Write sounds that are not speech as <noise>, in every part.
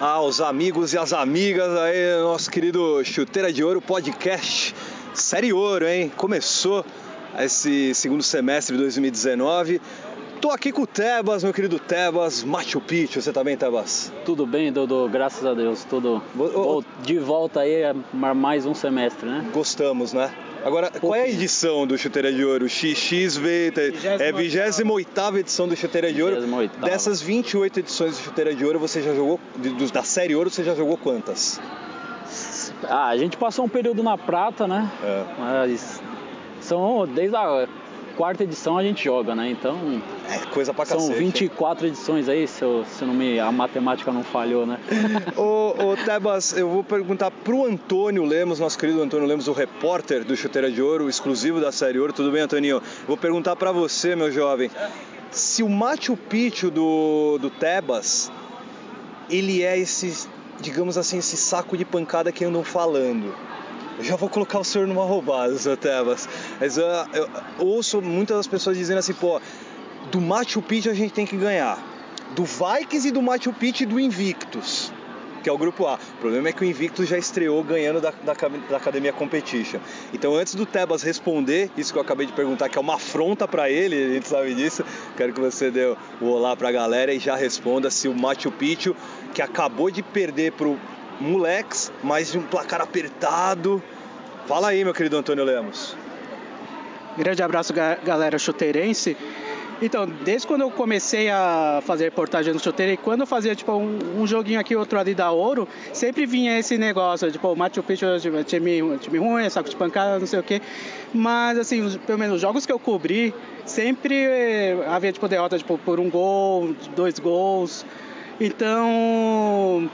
aos amigos e às amigas aí, nosso querido Chuteira de Ouro Podcast. Série Ouro, hein? Começou esse segundo semestre de 2019. Tô aqui com o Tebas, meu querido Tebas, Machu Picchu. Você tá bem, Tebas? Tudo bem, Dodô, graças a Deus. Tudo de volta aí mais um semestre, né? Gostamos, né? Agora, qual é a edição do Chuteira de Ouro? XXV, é a 28 edição do Chuteira de Ouro. 28. Dessas 28 edições do Chuteira de Ouro, você já jogou, da série Ouro, você já jogou quantas? Ah, a gente passou um período na prata, né? É. Mas são desde a quarta edição a gente joga, né? Então. É coisa pra São cacete. 24 edições aí, se, eu, se não me, a matemática não falhou, né? <laughs> ô, ô, Tebas, eu vou perguntar pro Antônio Lemos, nosso querido Antônio Lemos, o repórter do Chuteira de Ouro, exclusivo da série Ouro. Tudo bem, Antoninho? Vou perguntar para você, meu jovem, se o Machu Picchu do, do Tebas, ele é esse, digamos assim, esse saco de pancada que andam falando. Já vou colocar o senhor numa roubada, seu Tebas. Mas eu, eu, eu ouço muitas das pessoas dizendo assim, pô, do Machu Picchu a gente tem que ganhar. Do Vikings e do Machu Picchu e do Invictus que é o grupo A. O problema é que o Invictus já estreou ganhando da, da, da, Academia Competition. Então, antes do Tebas responder isso que eu acabei de perguntar, que é uma afronta para ele, a gente sabe disso, quero que você dê o olá para a galera e já responda se o Machu Picchu, que acabou de perder pro moleques, mas um placar apertado. Fala aí, meu querido Antônio Lemos. Grande abraço, galera chuteirense. Então, desde quando eu comecei a fazer reportagem no chuteiro, e quando eu fazia tipo um, um, joguinho aqui, outro ali da ouro, sempre vinha esse negócio, tipo, o Machu Picchu time, time ruim, saco de pancada, não sei o quê. Mas, assim, pelo menos os jogos que eu cobri, sempre eh, havia tipo derrota tipo, por um gol, dois gols. Então,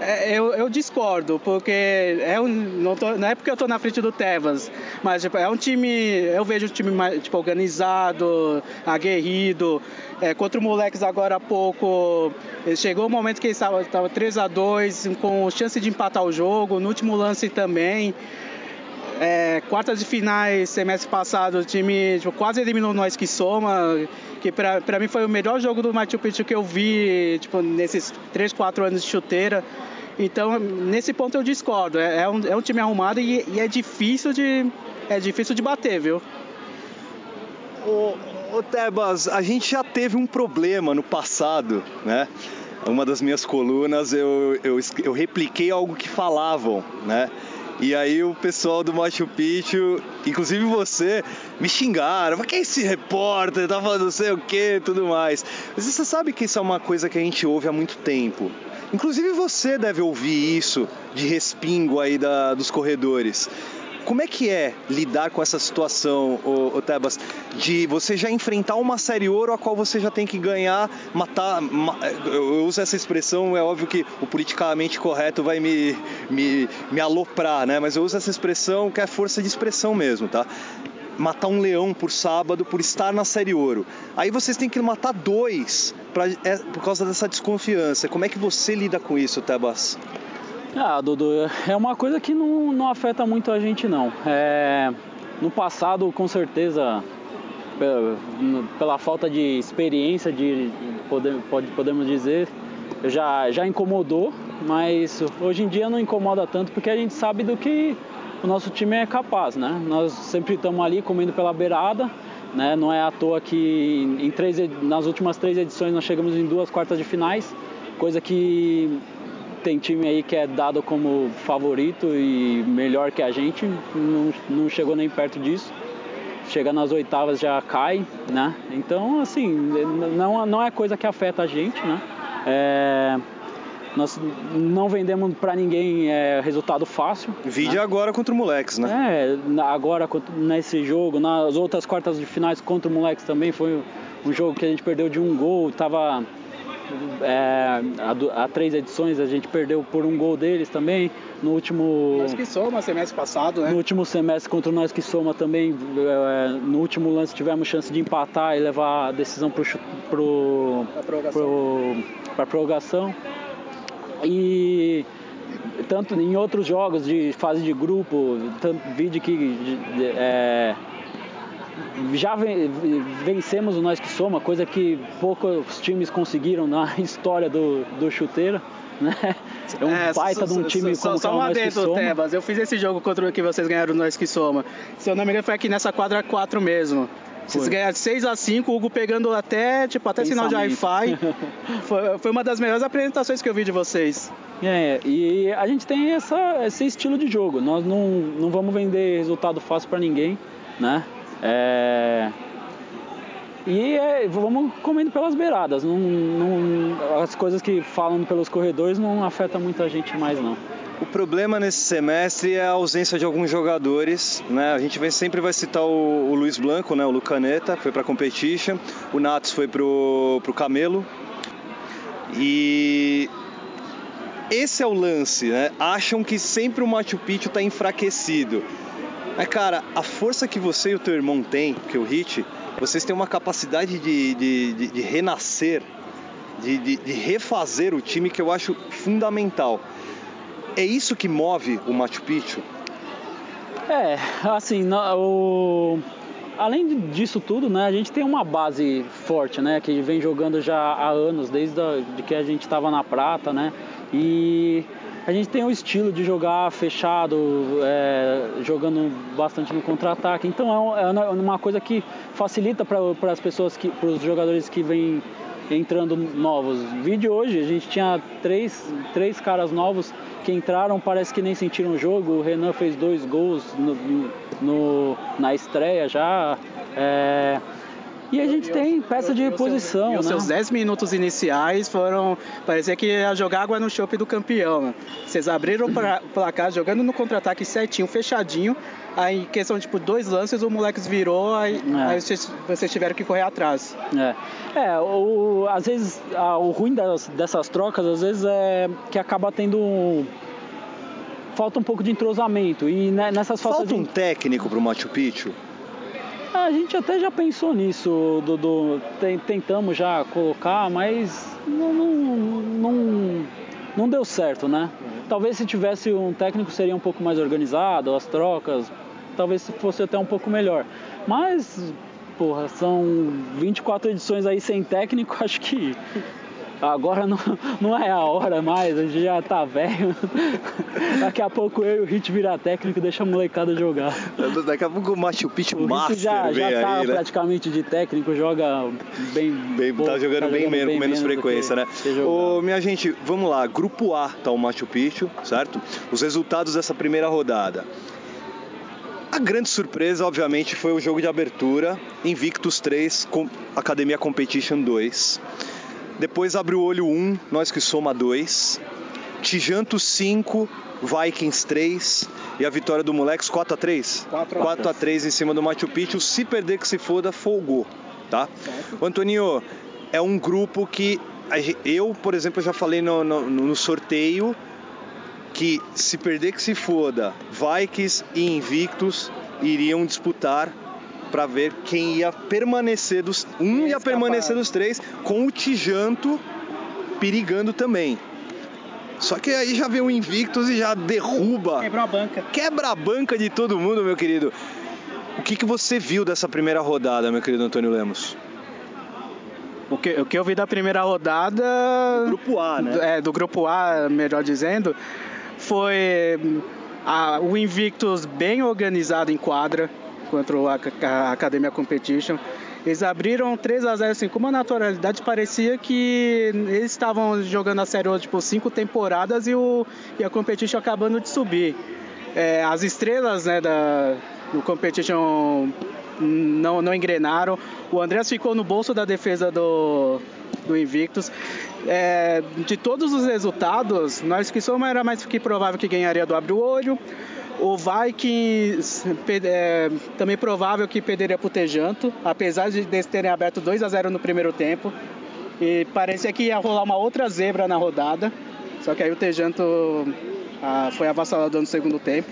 é, eu, eu, discordo, porque é um, não, tô, não, é porque eu estou na frente do Tevas, mas tipo, é um time, eu vejo um time mais tipo, organizado, aguerrido. É, contra o Moleques agora há pouco, chegou o momento que estava, estava 3 a 2 com chance de empatar o jogo, no último lance também. É, quartas de finais, semestre passado, o time tipo, quase eliminou nós que soma, que para mim foi o melhor jogo do Machu Picchu que eu vi tipo, nesses 3, 4 anos de chuteira. Então, nesse ponto eu discordo. É, é, um, é um time arrumado e, e, é difícil de é difícil de bater, viu? Ô, ô Tebas, a gente já teve um problema no passado, né? Uma das minhas colunas eu, eu, eu repliquei algo que falavam, né? E aí o pessoal do Machu Picchu, inclusive você, me xingaram. Mas quem é esse repórter? Tá falando não sei o que tudo mais. Mas você sabe que isso é uma coisa que a gente ouve há muito tempo. Inclusive você deve ouvir isso de respingo aí da, dos corredores. Como é que é lidar com essa situação, ô, Tebas, de você já enfrentar uma série ouro a qual você já tem que ganhar, matar. Ma, eu uso essa expressão, é óbvio que o politicamente correto vai me, me, me aloprar, né? Mas eu uso essa expressão que é força de expressão mesmo, tá? matar um leão por sábado por estar na série ouro. Aí vocês têm que matar dois pra, é, por causa dessa desconfiança. Como é que você lida com isso, Tebas? Ah, Dudu, é uma coisa que não, não afeta muito a gente não. É, no passado, com certeza, pela, pela falta de experiência, de, poder, pode, podemos dizer, já, já incomodou, mas hoje em dia não incomoda tanto porque a gente sabe do que o nosso time é capaz, né? Nós sempre estamos ali comendo pela beirada, né? Não é à toa que em três, nas últimas três edições nós chegamos em duas quartas de finais, coisa que tem time aí que é dado como favorito e melhor que a gente, não, não chegou nem perto disso. Chega nas oitavas já cai, né? Então, assim, não, não é coisa que afeta a gente, né? É, nós não vendemos para ninguém é, resultado fácil. Vídeo né? agora contra o Moleques, né? É, agora nesse jogo, nas outras quartas de finais contra o Moleques também foi um jogo que a gente perdeu de um gol, tava é, há, três edições a gente perdeu por um gol deles também. No último. Nós que soma, semestre passado, né? No último semestre contra o Nós que soma também, é, no último lance tivemos chance de empatar e levar a decisão para pro, pro, a prorrogação. E tanto em outros jogos de fase de grupo, tanto vídeo que é, já vencemos o Nós Que Soma, coisa que poucos times conseguiram na <laughs> história do, do chuteiro. né? É um é, baita de um time só, como só, só um adendo, Tebas. Eu fiz esse jogo contra o que vocês ganharam Nós que Soma. Se eu não me engano, foi aqui nessa quadra 4 mesmo. Vocês ganharam 6 a 5 o Hugo pegando até, tipo, até sinal de Wi-Fi. <laughs> foi, foi uma das melhores apresentações que eu vi de vocês. É, e a gente tem essa, esse estilo de jogo. Nós não, não vamos vender resultado fácil para ninguém, né? É, e é, vamos comendo pelas beiradas. Não, não, as coisas que falam pelos corredores não afetam muita gente mais não. O problema nesse semestre é a ausência de alguns jogadores, né? A gente vem, sempre vai citar o, o Luiz Blanco, né? O Lucaneta, foi para competition, o Natos foi pro, pro Camelo. E esse é o lance, né? Acham que sempre o Machu Picchu está enfraquecido. Mas cara, a força que você e o teu irmão têm, que é o Hit, vocês têm uma capacidade de, de, de, de renascer, de, de, refazer o time que eu acho fundamental. É isso que move o Machu Picchu? É, assim, o... além disso tudo, né, a gente tem uma base forte, né, que vem jogando já há anos, desde a, de que a gente estava na prata, né, e a gente tem um estilo de jogar fechado, é, jogando bastante no contra-ataque. Então é, é uma coisa que facilita para as pessoas, para os jogadores que vêm entrando novos. Vídeo hoje, a gente tinha três, três caras novos que entraram, parece que nem sentiram o jogo. O Renan fez dois gols no, no na estreia já. É, e a gente tem peça de posição. E os né? seus 10 minutos iniciais foram. Parecia que ia jogar água no chope do campeão. Né? Vocês abriram o placar jogando no contra-ataque certinho, fechadinho. Aí, em questão de tipo, dois lances, o moleques virou, aí, é. aí vocês, vocês, tiveram que correr atrás. É, é o, às vezes o ruim das, dessas trocas, às vezes é que acaba tendo falta um pouco de entrosamento. E nessas falta de... um técnico pro Machu Picchu? A gente até já pensou nisso, Dudu. Tentamos já colocar, mas não, não, não, não deu certo, né? Talvez se tivesse um técnico seria um pouco mais organizado, as trocas, talvez fosse até um pouco melhor. Mas, porra, são 24 edições aí sem técnico, <laughs> acho que Agora não, não é a hora mais, a gente já tá velho. Daqui a pouco eu e o Hit virar técnico e deixa a molecada jogar. Daqui a pouco o Machu Picchu o Master já, já tá aí, né? praticamente de técnico, joga bem. bem tá jogando tá bem menos, com menos frequência, né? Ô, minha gente, vamos lá. Grupo A tá o Machu Picchu, certo? Os resultados dessa primeira rodada. A grande surpresa, obviamente, foi o jogo de abertura, Invictus 3, Academia Competition 2. Depois abre o olho 1, nós que soma 2. Tijanto 5, Vikings 3 e a vitória do Moleques 4 a 3 4 a, 4 a 3 em cima do Machu Picchu. Se perder que se foda, folgou, tá? O Antoninho, é um grupo que eu, por exemplo, já falei no, no, no sorteio que se perder que se foda, Vikings e Invictus iriam disputar para ver quem ia permanecer dos. Um ia permanecer dos três, com o Tijanto perigando também. Só que aí já vem o Invictus e já derruba. Quebra a banca. Quebra a banca de todo mundo, meu querido. O que, que você viu dessa primeira rodada, meu querido Antônio Lemos? O que, o que eu vi da primeira rodada. Do grupo A, né? É, do grupo A, melhor dizendo, foi a, o Invictus bem organizado em quadra contra a, Academia Competition. Eles abriram 3 a 0 assim, com uma naturalidade, parecia que eles estavam jogando a série hoje tipo, cinco temporadas e, o, e a Competition acabando de subir. É, as estrelas né, da, do Competition não, não engrenaram. O Andrés ficou no bolso da defesa do, do Invictus. É, de todos os resultados, nós que somos era mais que provável que ganharia do Abre o Olho. O Vikings é também provável que perderia para o Tejanto, apesar de eles terem aberto 2 a 0 no primeiro tempo. E parecia que ia rolar uma outra zebra na rodada. Só que aí o Tejanto ah, foi avassalador no segundo tempo.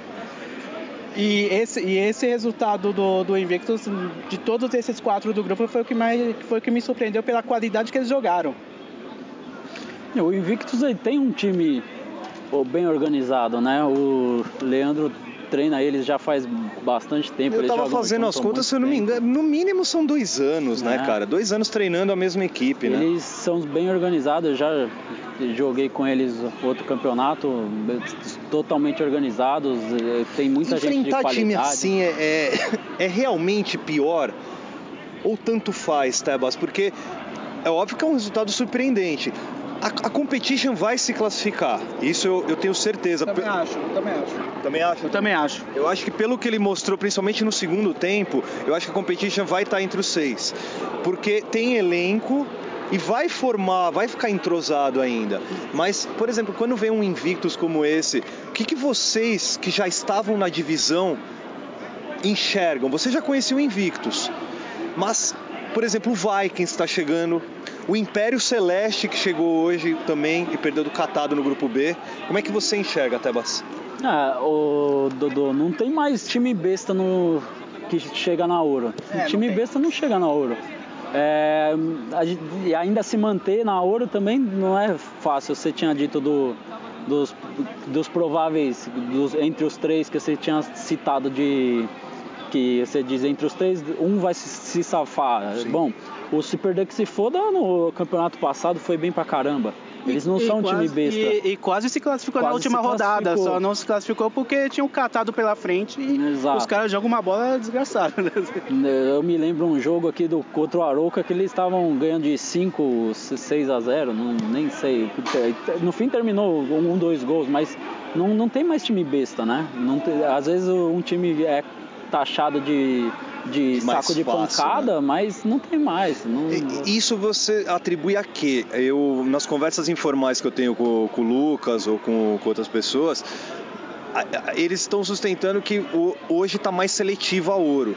E esse, e esse resultado do, do Invictus, de todos esses quatro do grupo, foi o que, mais, foi o que me surpreendeu pela qualidade que eles jogaram. O Invictus tem um time bem organizado, né? O Leandro treina eles já faz bastante tempo. Eu eles tava jogam fazendo as contas, se eu não me engano, no mínimo são dois anos, né, É. cara? Dois anos treinando a mesma equipe, né? Eles são bem organizados, eu já joguei com eles outro campeonato, totalmente organizados, tem muita gente de Enfrentar qualidade. time assim é, é, é realmente pior? Ou tanto faz, Tebas? Porque é óbvio que é um resultado surpreendente. A, a competition vai se classificar, isso eu, eu tenho certeza. Também acho, eu também acho. Também acho? Eu também acho. Eu acho que pelo que ele mostrou, principalmente no segundo tempo, eu acho que a competition vai estar entre os seis. Porque tem elenco e vai formar, vai ficar entrosado ainda. Mas, por exemplo, quando vem um Invictus como esse, o que, que vocês que já estavam na divisão enxergam? Você já conhecia o Invictus, mas, por exemplo, o Vikings está chegando, o Império Celeste que chegou hoje também e perdeu do Catado no grupo B. Como é que você enxerga, Tebas? Ah, o Dodô, não tem mais time besta no que chega na ouro. É, não time besta não chega na ouro. É, a e ainda se manter na ouro também não é fácil. Você tinha dito do, dos, dos prováveis, dos, entre os três que você tinha citado de. Que você diz entre os três, um vai se, se safar. Sim. Bom, o Super Duck se foda no campeonato passado foi bem pra caramba. Eles não E- são e um time quase- besta. E, e quase se classificou na Quase última se rodada, só não se classificou porque tinha um catado pela frente e Exato. os caras jogam uma bola desgraçada. né? Eu me lembro um jogo aqui do contra o Arouca que eles estavam ganhando de 5, 6 a 0, não, nem sei. No fim terminou um, dois gols, mas não, não tem mais time besta, né? Não tem- às vezes um time é taxado de, de Mais saco de fácil, pancada, mas não tem mais. Não, Isso você atribui a quê? Eu, nas conversas informais que eu tenho com, com o Lucas ou com, com outras pessoas, eles estão sustentando que hoje está mais seletivo a ouro,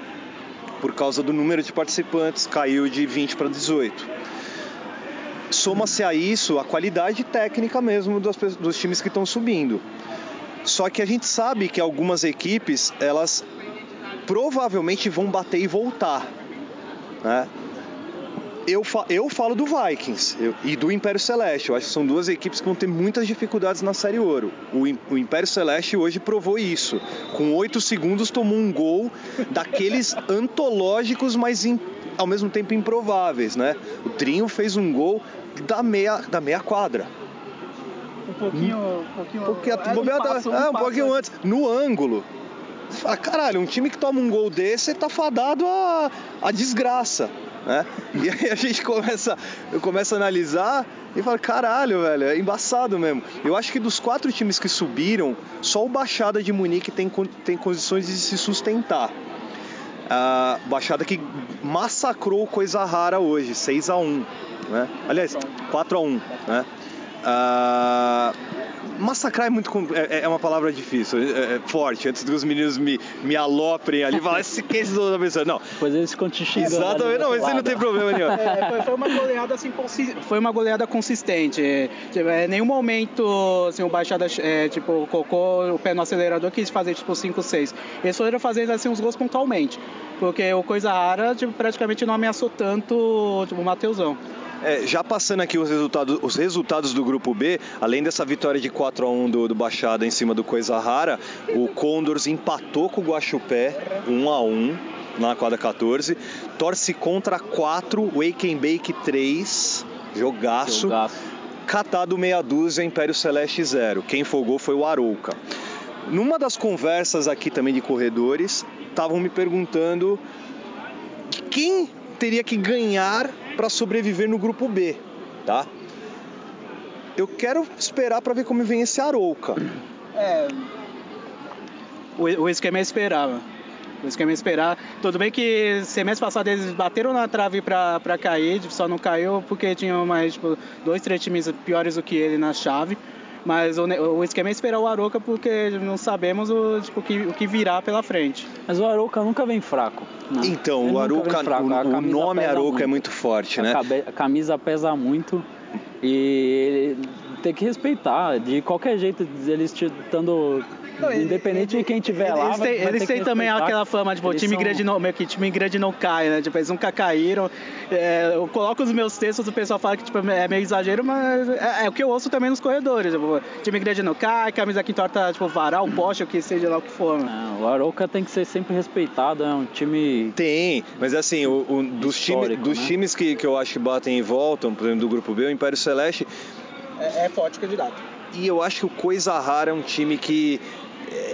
por causa do número de participantes, caiu de 20 para 18. Soma-se a isso a qualidade técnica mesmo pe- dos times que estão subindo. Só que a gente sabe que algumas equipes, elas provavelmente vão bater e voltar. Né? eu, fa- eu falo do Vikings eu- e do Império Celeste. Eu acho que são duas equipes que vão ter muitas dificuldades na Série Ouro. O, o Império Celeste hoje provou isso. Com oito segundos tomou um gol daqueles <laughs> antológicos, mas im- ao mesmo tempo improváveis, né? O Trinho fez um gol da meia, da meia quadra. Um pouquinho. Um pouquinho é, um bobeada- passo, um é, um pouquinho antes, no ângulo. Fala, caralho, um time que toma um gol desse tá fadado a, a desgraça. Né? E aí a gente começa, eu começo a analisar e falo, caralho, velho, é embaçado mesmo. Eu acho que dos quatro times que subiram, só o Baixada de Munique tem, tem condições de se sustentar. A Baixada que massacrou Coisa Rara hoje, 6 a 1 né? Aliás, 4 a 1 né? Ah, massacrar é muito com- é, é uma palavra difícil, é, é forte. Antes que os meninos me, me aloprem ali e falem, esse que é esse da pessoa. Não, Depois eles ficam te xingando. exatamente, não, outro isso não tem problema nenhum. É, foi, foi uma goleada assim, consi- foi uma goleada consistente. É, tipo, é, em nenhum momento assim, o Baixada é, tipo, colocou o pé no acelerador quis fazer tipo 5, 6. Eles foram fazendo assim uns gols pontualmente. Porque o Coisa Rara tipo, praticamente não ameaçou tanto tipo, o Mateusão. É, já passando aqui os resultados, os resultados do grupo B, além dessa vitória de 4 a 1 do, do Baixada em cima do Coisa Rara, o Condors empatou com o Guaxupé 1 a 1 na quadra 14, torce contra 4, Wake and Bake 3, jogaço. Jogaço. Catado meia dúzia, Império Celeste 0. Quem folgou foi o Arouca. Numa das conversas aqui também de corredores, estavam me perguntando quem teria que ganhar para sobreviver no grupo B, tá? Eu quero esperar para ver como vem esse Arouca. É. O, o esquema é esperar. O esquema é esperar. Tudo bem que semestre passado eles bateram na trave pra cair, só não caiu porque tinham mais tipo, dois, três times piores do que ele na chave. Mas o, ne- o esquema é esperar o Aroca porque não sabemos o, tipo, o, que, o que virá pela frente. Mas o Arouca nunca vem fraco. né? Então, Ele o nunca vem Arouca, fraco. O, o nome pesa Arouca é muito forte, A né? cabe- A camisa pesa muito e ele tem que respeitar. De qualquer jeito, eles estando Não, Independente ele, de quem tiver eles, lá. Eles, têm, eles têm também aquela fama, tipo, time são... grande não, meio que time grande não cai, né? Tipo, eles nunca caíram. É, eu coloco os meus textos, o pessoal fala que tipo, é meio exagero, mas é, é, o que eu ouço também nos corredores. Tipo, time grande não cai, camisa que entorta, tipo, varal, poste, o que seja lá o que for. Né? o Arouca tem que ser sempre respeitado, é um time. Tem, mas assim, o, o dos, time, dos né? times que, que eu acho que batem e voltam, por exemplo, do grupo B, o Império Celeste. É, é forte candidato. E eu acho que o Coisa Rara é um time que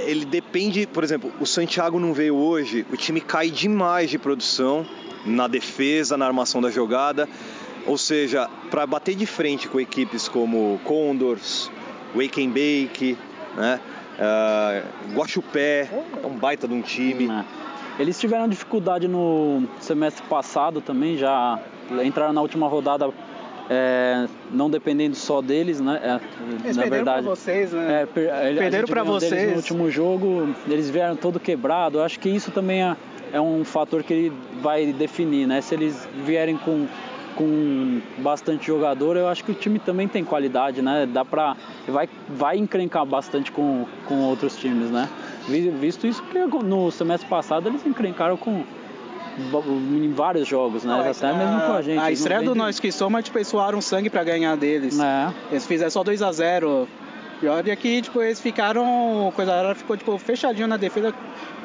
ele depende, por exemplo, o Santiago não veio hoje, o time cai demais de produção na defesa, na armação da jogada. Ou seja, para bater de frente com equipes como Condors, Wake and Bake, né? Uh, é um baita de um time. É. Eles tiveram dificuldade no semestre passado também, já entraram na última rodada é, não dependendo só deles, né? É, na verdade, pra vocês, né? É, per, perderam para vocês. No último jogo, eles vieram todo quebrado. Eu acho que isso também é, é um fator que ele vai definir, né? Se eles vierem com com bastante jogador, eu acho que o time também tem qualidade, né? Dá pra. Vai, vai encrencar bastante com, com outros times, né? Visto isso que no semestre passado eles encrencaram com, em vários jogos, né? Não, Até a, mesmo com a gente. A estreia do Nós que tipo, eles suaram sangue para ganhar deles. É. Eles fizeram só 2 a 0 Pior é que, tipo, eles ficaram. Coisa rara ficou, tipo, fechadinho na defesa,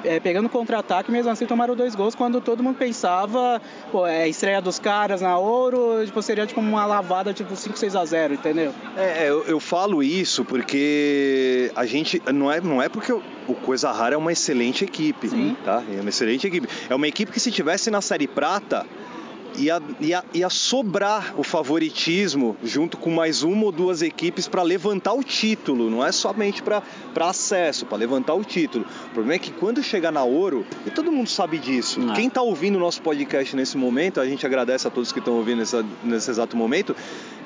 é, pegando contra-ataque, mesmo assim tomaram dois gols quando todo mundo pensava, pô, é estreia dos caras na ouro, tipo, seria tipo uma lavada, tipo 5, 6 a 0 entendeu? É, eu, eu falo isso porque a gente. Não é, não é porque o Coisa Rara é uma excelente equipe, Sim. tá? É uma excelente equipe. É uma equipe que se tivesse na Série Prata ia, ia, ia sobrar o favoritismo junto com mais uma ou duas equipes para levantar o título, não é somente para acesso, para levantar o título. O problema é que quando chegar na Ouro, e todo mundo sabe disso, não. quem está ouvindo o nosso podcast nesse momento, a gente agradece a todos que estão ouvindo nessa, nesse exato momento,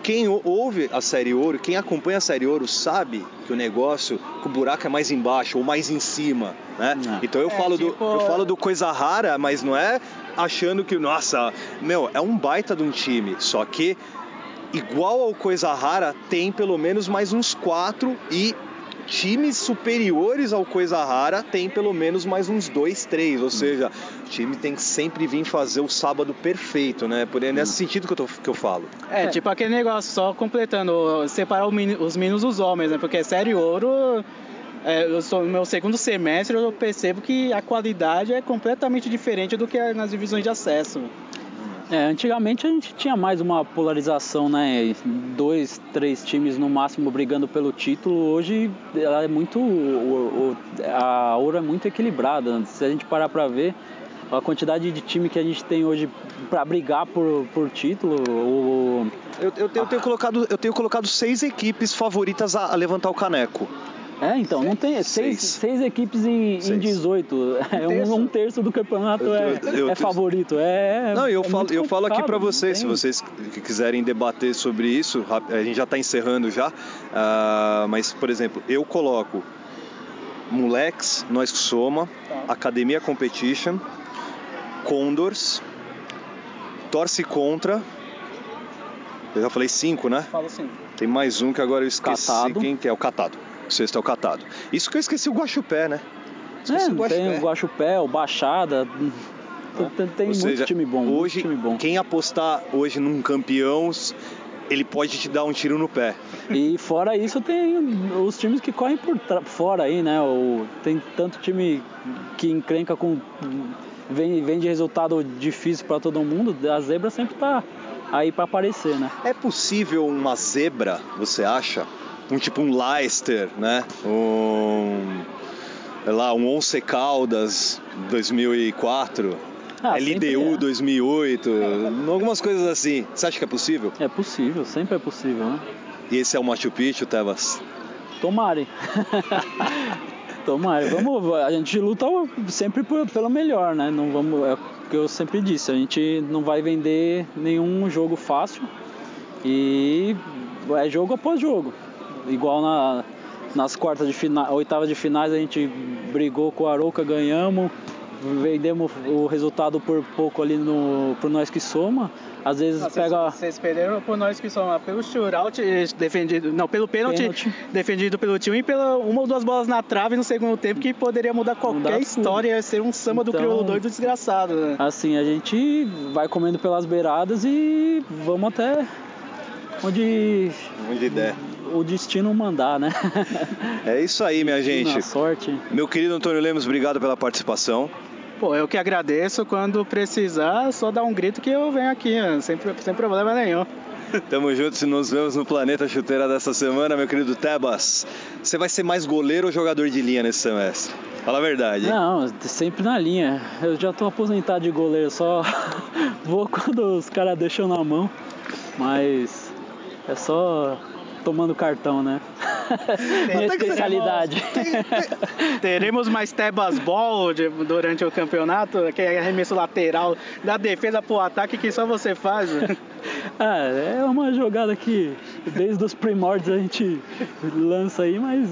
quem ouve a Série Ouro, quem acompanha a Série Ouro sabe que o negócio, que o buraco é mais embaixo ou mais em cima, né? Então eu, é, falo tipo... do, eu falo do coisa rara, mas não é achando que, nossa, meu, é um baita de um time, só que igual ao coisa rara, tem pelo menos mais uns quatro e times superiores ao Coisa Rara tem pelo menos mais uns dois, três. Ou seja, o time tem que sempre vir fazer o sábado perfeito, né? Por, é nesse sentido que eu, tô, que eu falo. É, é, tipo aquele negócio, só completando, separar os meninos dos homens, né? Porque é série ouro é, eu sou, no meu segundo semestre eu percebo que a qualidade é completamente diferente do que é nas divisões de acesso. É, antigamente a gente tinha mais uma polarização, né? Dois, três times no máximo brigando pelo título. Hoje ela é muito. O, o, a ouro é muito equilibrada. Se a gente parar para ver a quantidade de time que a gente tem hoje para brigar por, por título. O... Eu, eu, eu, tenho colocado, eu tenho colocado seis equipes favoritas a, a levantar o caneco. É, então, não tem seis, seis equipes em, seis. em 18. <laughs> É um, um, terço do campeonato eu, é, eu, é favorito. É, não, eu é falo, eu falo aqui para vocês, se vocês quiserem debater sobre isso, a gente já está encerrando já. Uh, mas, por exemplo, eu coloco Moleques, Nós que Soma, tá. Academia Competition, Condors, Torce Contra. Eu já falei cinco, né? Falo cinco. Tem mais um que agora eu esqueci Catado. quem que é, o Catado. O sexto é o catado. Isso que eu esqueci o Guaxupé, né? Esqueci é, o Guaxupé. Tem o Guaxupé, o Baixada. Tem, tem muito seja, time bom. Hoje, time bom. quem apostar hoje num campeão, ele pode te dar um tiro no pé. E fora isso, tem os times que correm por fora aí, né? O, tem tanto time que encrenca com. Vem, vem de resultado difícil para todo mundo. A zebra sempre tá aí para aparecer, né? É possível uma zebra, você acha? Um tipo um Leicester, né? Um, lá, um Once Caldas 2004. Ah, LDU é. 2008, algumas coisas assim. Você acha que é possível? É possível, sempre é possível, né? E esse é o Machu Picchu, Tevas? Tomare. <laughs> Tomare. Vamos, a gente luta sempre pelo melhor, né? Não vamos, é o que eu sempre disse, a gente não vai vender nenhum jogo fácil e é jogo após jogo igual na, nas quartas de final, oitavas de finais a gente brigou com o Arouca, ganhamos, vendemos o resultado por pouco ali no pro nós que soma. às vezes Nossa, pega. Vocês perderam por nós que são pelo shootout defendido. Não, pelo pênalti, Pênalti. defendido pelo time e pela uma ou duas bolas na trave no segundo tempo que poderia mudar qualquer Mudar tudo. história, ia ser um samba do Então- crioulo doido desgraçado, né? Assim, a gente vai comendo pelas beiradas e vamos até onde Onde der. O destino mandar, né? É isso aí, minha <laughs> gente. Na sorte. Meu querido Antônio Lemos, obrigado pela participação. Pô, eu que agradeço. Quando precisar, só dá um grito que eu venho aqui, né? sem, sem problema nenhum. <laughs> Tamo juntos e nos vemos no Planeta Chuteira dessa semana, meu querido Tebas. Você vai ser mais goleiro ou jogador de linha nesse semestre? Fala a verdade. hein? Não, sempre na linha. Eu já tô aposentado de goleiro, só <laughs> vou quando os caras deixam na mão. Mas é só tomando cartão, né? <laughs> Minha especialidade. Teremos mais Tebas Ball de- durante o campeonato, que é arremesso lateral da defesa pro ataque que só você faz. <laughs> Ah, é uma jogada que desde os primórdios a gente lança aí, mas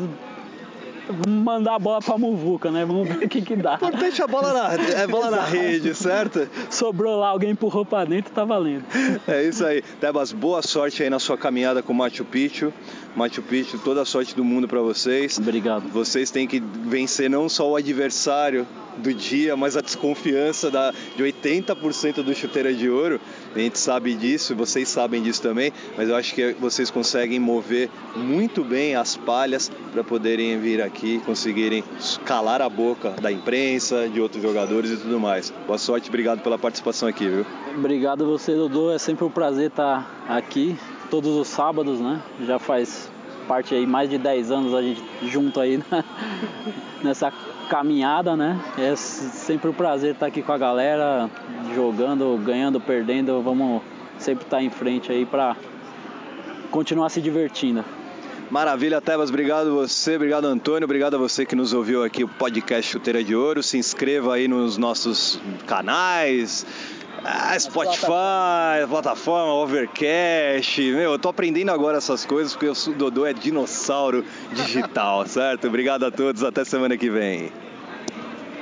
vamos mandar a bola pra Muvuca, né? Vamos ver o que que dá. Importante a bola na, é bola na rede, certo? Sobrou lá, alguém empurrou pra dentro, tá valendo. É isso aí. Tebas, boa sorte aí na sua caminhada com o Machu Picchu. Machu Picchu, toda a sorte do mundo pra vocês. Obrigado. Vocês têm que vencer não só o adversário do dia, mas a desconfiança da, de 80% do chuteira de ouro. A gente sabe disso, vocês sabem disso também, mas eu acho que vocês conseguem mover muito bem as palhas para poderem vir aqui conseguirem calar a boca da imprensa, de outros jogadores e tudo mais. Boa sorte, obrigado pela participação aqui, viu? Obrigado a você, Dudu. É sempre um prazer estar aqui todos os sábados, né? Já faz parte aí mais de 10 anos a gente junto aí <laughs> na- nessa caminhada, né? É sempre um prazer estar aqui com a galera, jogando, ganhando, perdendo. Vamos sempre estar em frente aí para continuar se divertindo. Maravilha, Tebas, obrigado você, obrigado Antônio, obrigado a você que nos ouviu aqui o podcast Chuteira de Ouro. Se inscreva aí nos nossos canais, ah, Spotify, plataforma, Overcast. Meu, eu tô aprendendo agora essas coisas porque o Dodô é dinossauro digital, <laughs> certo? Obrigado a todos, até semana que vem.